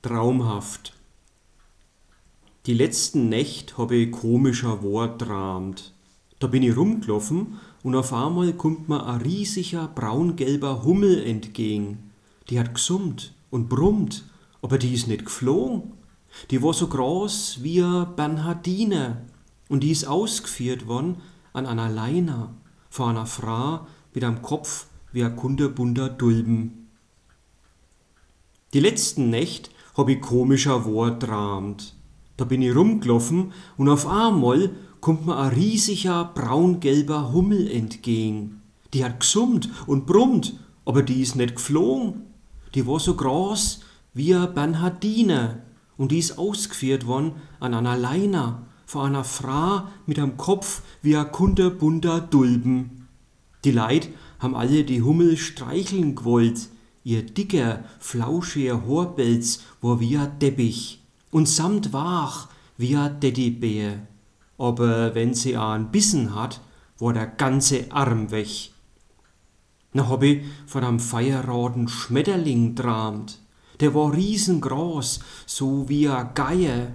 Traumhaft. Die letzten Nächt hab ich komischer Wort tramt. Da bin ich rumgelaufen und auf einmal kommt mir ein riesiger braungelber Hummel entgegen. Die hat gesummt und brummt, aber die ist nicht geflogen. Die war so groß wie a Bernhardiner und die ist ausgeführt worden an einer Leiner vor einer Frau mit am Kopf wie a kunterbunter Dulben. Die letzten Nächt hab ich komischer Wort tramt. Da bin ich rumgelaufen und auf einmal kommt mir ein riesiger braungelber Hummel entgegen. Die hat gesummt und brummt, aber die ist nicht geflogen. Die war so groß wie a Bernhardiner und die ist ausgeführt worden an einer Leiner vor einer Frau mit am Kopf wie a kunterbunter Dulben. Die Leid haben alle die Hummel streicheln gewollt, Ihr dicker, flauschiger Horpelz war wie a Teppich und samt wach wie a Teddybär. Aber wenn sie an Bissen hat, war der ganze Arm weg. Na hab ich von am feierroten Schmetterling tramt. Der war riesengroß, so wie a Geier.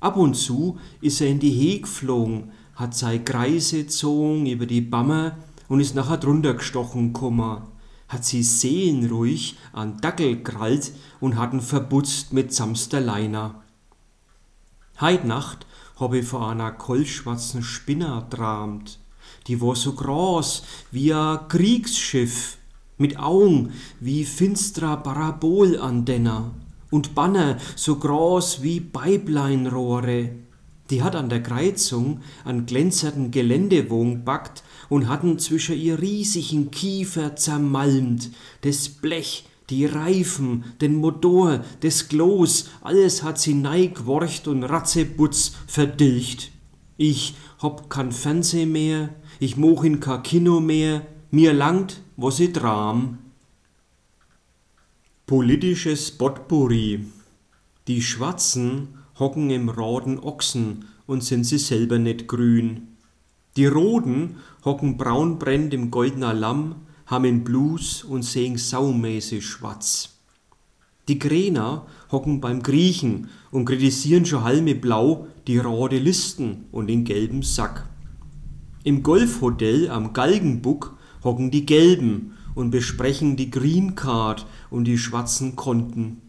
Ab und zu is er in die Heg geflogen, hat sei Kreise zogen über die Bammer und is nachher drunter gestochen kummer hat sie seelenruhig an Dackel krallt und hat'n verbutzt mit samster Leiner. Heit Nacht hab ich vor einer kohlschwarzen Spinner tramt, die war so groß wie a Kriegsschiff, mit Augen wie finstrer Parabolantenner und Banner so groß wie Beibleinrohre. Die hat an der Kreuzung an glänzerten Geländewogen backt und hatten zwischen ihr riesigen Kiefer zermalmt, das Blech, die Reifen, den Motor, das Gloß, alles hat sie neigworcht und ratzeputz verdilcht. Ich hab kein Fernseh mehr, ich moch in kein Kino mehr, mir langt, wo sie dram. Politisches Potpourri. Die Schwarzen hocken im roten Ochsen und sind sie selber nicht grün. Die Roten hocken braunbrennt im goldener Lamm, haben in Blues und sehen saumäßig schwarz. Die Kräner hocken beim Griechen und kritisieren schon halme blau die rote Listen und den gelben Sack. Im Golfhotel am Galgenbuck hocken die Gelben und besprechen die Green Card und die schwarzen Konten.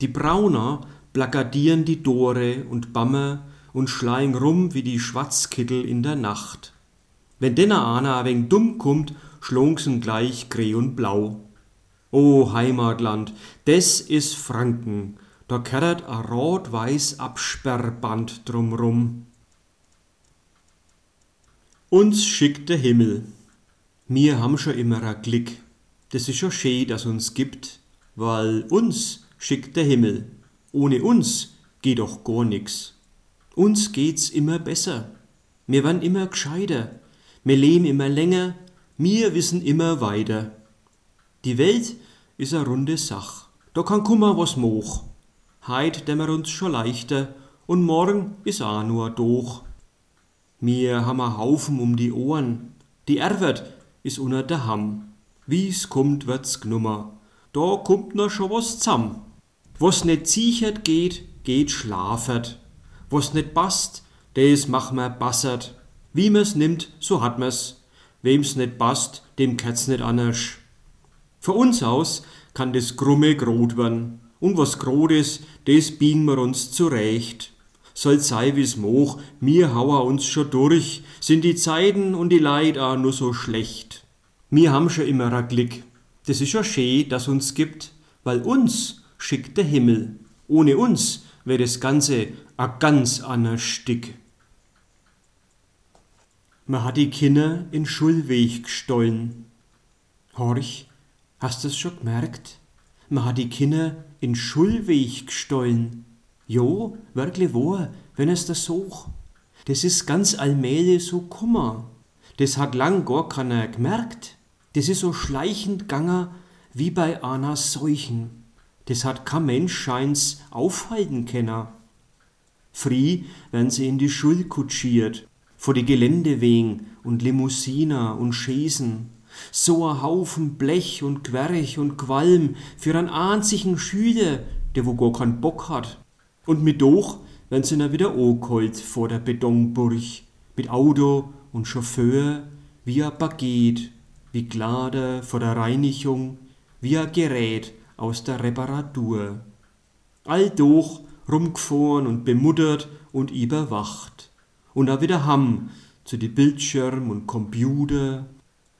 Die Brauner plakadieren die Dore und Bammer und schleien rum wie die Schwarzkittel in der Nacht. Wenn denner ein wenig dumm kummt, schlungsen gleich greh und blau. O Heimatland, des is Franken, da kerret a rot-weiß Absperrband drumrum. Uns schickt der Himmel. Mir ham scho immer a Glück. Das is scho schee, dass uns gibt, weil uns schickt der Himmel. Ohne uns geht doch gar nix. Uns geht's immer besser. Wir werden immer gescheiter. Wir leben immer länger. Wir wissen immer weiter. Die Welt is a runde Sach. Da kann kummer was moch. Heit dämmer uns schon leichter und morgen is a nur doch. Mir a Haufen um die Ohren. Die Erwert is unter der Hamm. Wie's kommt, wird's gnummer. Da kommt noch schon was zamm. Was net ziechert geht, geht schlafert was nicht passt, des mach mer bassert. Wie mer's nimmt, so hat mer's. Wem's nicht passt, dem kät's nicht anders. Für uns aus kann das Grumme grot werden. Und was grot is, des biegen wir uns zurecht. Soll sei wie's moch, mir hauer uns schon durch, sind die Zeiten und die Leid auch nur so schlecht. Mir ham schon immer a Glück. Das is ja schee, dass uns gibt, weil uns schickt der Himmel. Ohne uns wär das Ganze a ganz ander Stück. Man hat die Kinder in Schulweg gestollen. Horch, hast du's schon gemerkt? Man hat die Kinder in Schulweg gestollen. Jo, wirklich wahr, wenn es das such. Das ist ganz allmählich so Kummer. Das hat lang gar keiner gemerkt. Das ist so schleichend ganger wie bei einer Seuchen. Das hat kein Mensch scheins aufhalten können. Früh werden sie in die Schule kutschiert, vor die Geländewegen und Limousiner und Schäsen. So a Haufen Blech und Querch und Qualm für einen einzigen Schüler, der wo gar keinen Bock hat. Und mit doch wenn sie dann wieder angeholt vor der Betonburg, mit Auto und Chauffeur, wie ein Paket, wie Glader vor der Reinigung, wie ein Gerät aus der Reparatur. All durch rumgefahren und bemuttert und überwacht. Und auch wieder ham zu die Bildschirm und Computer,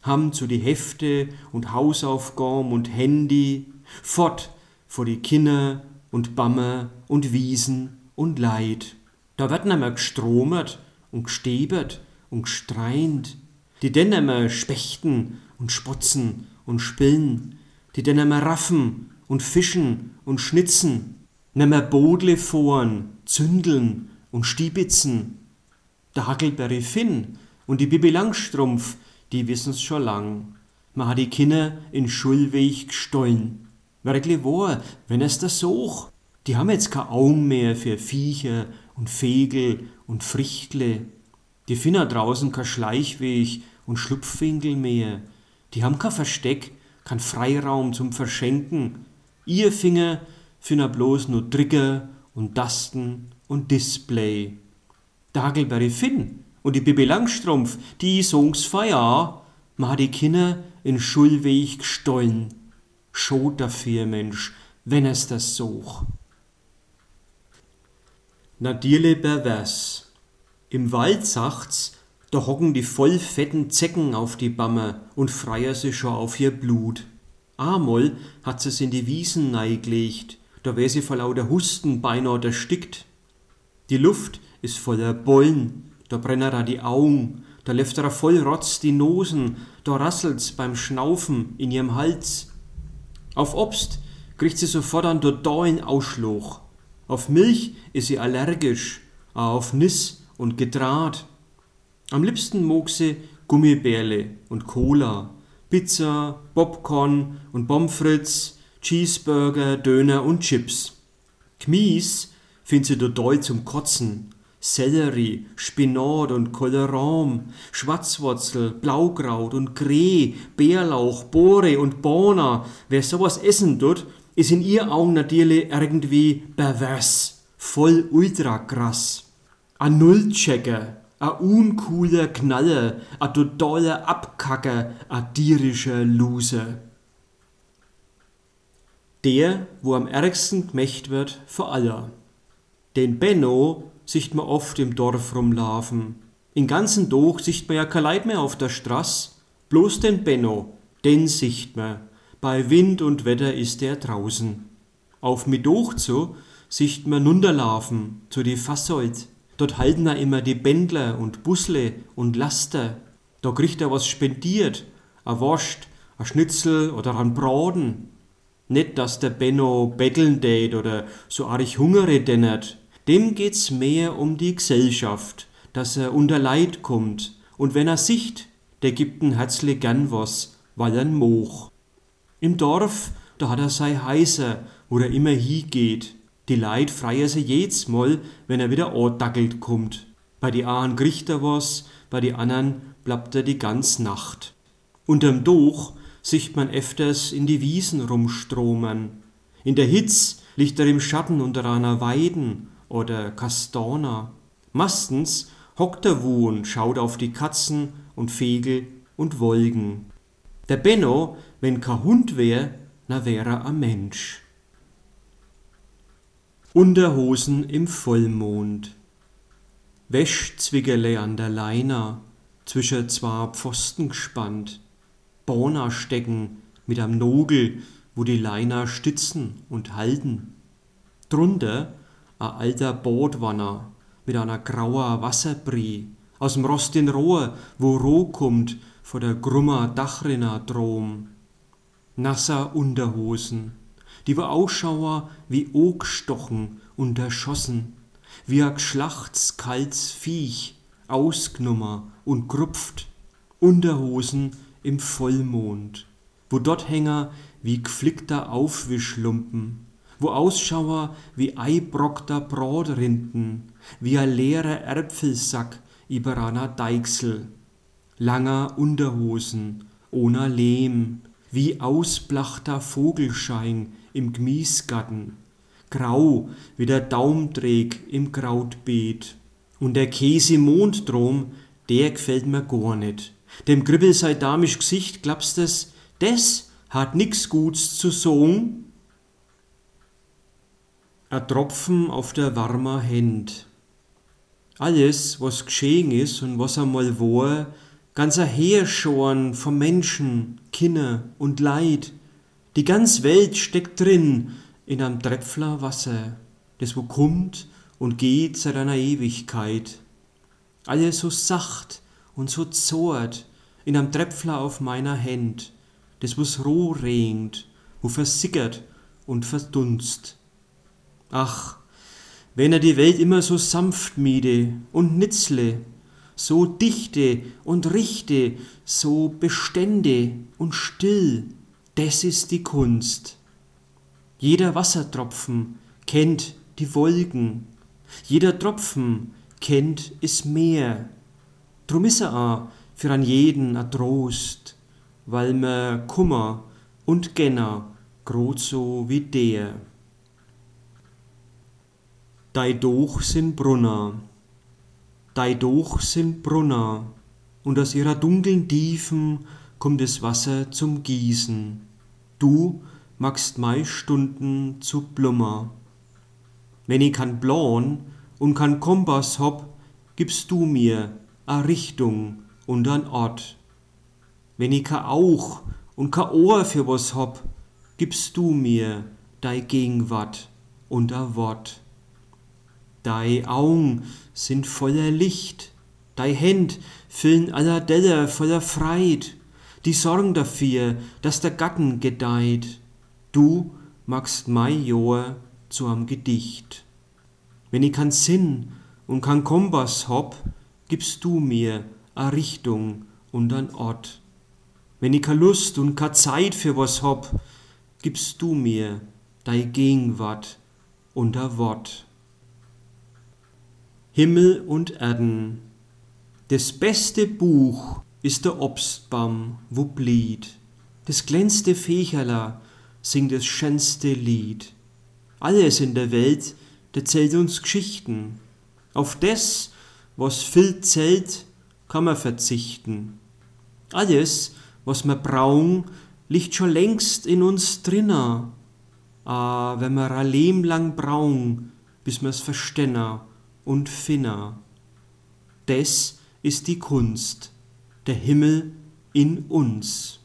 ham zu die Hefte und Hausaufgaben und Handy, fort vor die Kinder und Bammer und Wiesen und Leid. Da wird nimmer gestromert und gestebert und gestreint. Die denn nimmer spechten und spotzen und spillen. Die denn nimmer raffen und fischen und schnitzen. Nimmer Bodle fahren, zündeln und stiebitzen. Der Hackelberry Finn und die Bibi Langstrumpf, die wissen's schon lang. Man hat die Kinder in Schulweg gestollen. Wirklich wahr, wenn es das such. Die haben jetzt kein Augen mehr für Viecher und Vegel und Frichtle. Die finden draußen kein Schleichweg und Schlupfwinkel mehr. Die haben kein Versteck, kein Freiraum zum Verschenken. Ihr Finger finden bloß nur Trigger und Tasten und Display. Der Hagelberry Finn und die Bibi Langstrumpf, die songs feier, hat die Kinder in Schulweg gestohlen. Schot dafür, Mensch, wenn es das such. Nadierle pervers. Im Wald sagt's, da hocken die voll fetten Zecken auf die Bammer und freier sich schon auf ihr Blut. Amol hat sie's in die Wiesen neigelegt, da wär sie vor lauter Husten beinahe erstickt. Die Luft ist voller Bollen, da brenner da die Augen, da läuft er voll Rotz die Nosen, da rasselt's beim Schnaufen in ihrem Hals. Auf Obst kriegt sie sofort einen totalen Ausschluch. Auf Milch ist sie allergisch, auf Niss und Getrat. Am liebsten mag sie Gummibärle und Cola, Pizza, Popcorn und Pommes Cheeseburger, Döner und Chips. Kmies findet sie total zum Kotzen. Sellerie, Spinat und Kohlraum, Schwarzwurzel, Blaukraut und Greh, Bärlauch, Bohre und Bona. Wer sowas essen tut, ist in ihr Augen natürlich irgendwie pervers, voll ultra krass. Ein Nullchecker, ein uncooler Knaller, ein totaler Abkacker, ein tierischer Loser. Der, wo am ärgsten gemächt wird vor aller. Den Benno sieht man oft im Dorf rumlaufen. In ganzen Doch sieht man ja kein Leid mehr auf der Straß. Bloß den Benno, den sieht man bei Wind und Wetter ist er draußen. Auf mit zu sicht man nunderlaufen zu die Fassold. Dort halten er immer die Bändler und Busle und Laster. Da kriegt er was spendiert, a Wurst, a Schnitzel oder ein Braten. Nicht, dass der Benno betteln tät oder so arg hungere dennert. Dem geht's mehr um die Gesellschaft, dass er unter Leid kommt. Und wenn er sicht, der gibt n herzlich gern was, weil er'n moch. Im Dorf, da hat er sei heißer, wo er immer hingeht. Die Leid freier se jedes Mal, wenn er wieder andackelt kommt. Bei die einen kriegt er was, bei die anderen bleibt er die ganz Nacht. Unterm Doch sieht man öfters in die Wiesen rumstromen. In der Hitz liegt er im Schatten unter einer Weiden oder Kastana. Meistens hockt er wo und schaut auf die Katzen und Vegel und Wolken. Der Benno, wenn kein Hund wär, na wär er a Mensch. Unterhosen im Vollmond. Wäschzwickerle an der Leiner, zwischen zwei Pfosten gespannt. Borna stecken mit am Nogel, wo die Leiner stützen und halten. Drunter a alter Bootwanner mit einer grauer Wasserbrie, aus'm rostigen Rohr, wo Roh kommt vor der grummer Dachrinner Drom. Nasser Unterhosen, die wo Ausschauer wie Ogstochen unterschossen, wie a geschlachts kalts Viech, ausgnummer und grupft, Unterhosen im Vollmond, wo dort Hänger wie gflickter Aufwischlumpen, wo Ausschauer wie eibrockter Brotrinden, wie a leerer Äpfelsack über einer Deichsel, langer Unterhosen, ohne Lehm, wie ausblachter Vogelschein im Gmiesgarten, grau wie der Daumträg im Krautbeet. Und der Käse im Monddrom, der gefällt mir gar nicht. Dem Gribbel sei damisch Gesicht, glaubst das, des hat nix Guts zu sagen? A Tropfen auf der warmer Händ. Alles, was geschehen ist und was einmal war, ganz Heerschorn von Menschen, Kinder und Leid. Die ganz Welt steckt drin in einem Tröpfler Wasser, das wo kommt und geht seit einer Ewigkeit. Alles so sacht und so zort in einem Tröpfler auf meiner Hand, das wo's roh regend, wo versickert und verdunst. Ach, wenn er die Welt immer so sanft miede und nitzle, so dichte und richte, so bestände und still, das ist die Kunst. Jeder Wassertropfen kennt die Wolken, jeder Tropfen kennt es Meer. Drum is er a für an jeden a Trost, weil mer Kummer und Genner grot so wie der. Dei Doch sind Brunner, dei Doch sind Brunner, und aus ihrer dunklen Tiefen kommt das Wasser zum Gießen. Du magst mei Stunden zu Blummer. Wenn ich kan Plan und kan Kompass hab, gibst du mir a Richtung und an Ort. Wenn ich ka Auch und ka Ohr für was hab, gibst du mir dei Gegenwart und a Wort. Dei Augen sind voller Licht, dei Händ füllen aller Deller voller Freit, die sorgen dafür, dass der Gatten gedeiht. Du magst mei Johr zu am Gedicht. Wenn ich kan Sinn und kan Kompass hab, gibst du mir a Richtung und an Ort. Wenn ich ka Lust und ka Zeit für was hab, gibst du mir dei Gegenwart und a Wort. Himmel und Erden. Das beste Buch ist der Obstbaum, wo blied. Das glänzte Fecherler singt das schönste Lied. Alles in der Welt erzählt uns Geschichten. Auf das, was viel zählt, kann man verzichten. Alles, was wir brauchen, liegt schon längst in uns drinnen. Ah, wenn wir ein Leben lang brauchen, bis wir's verstennen und finner. Des ist die Kunst, der Himmel in uns.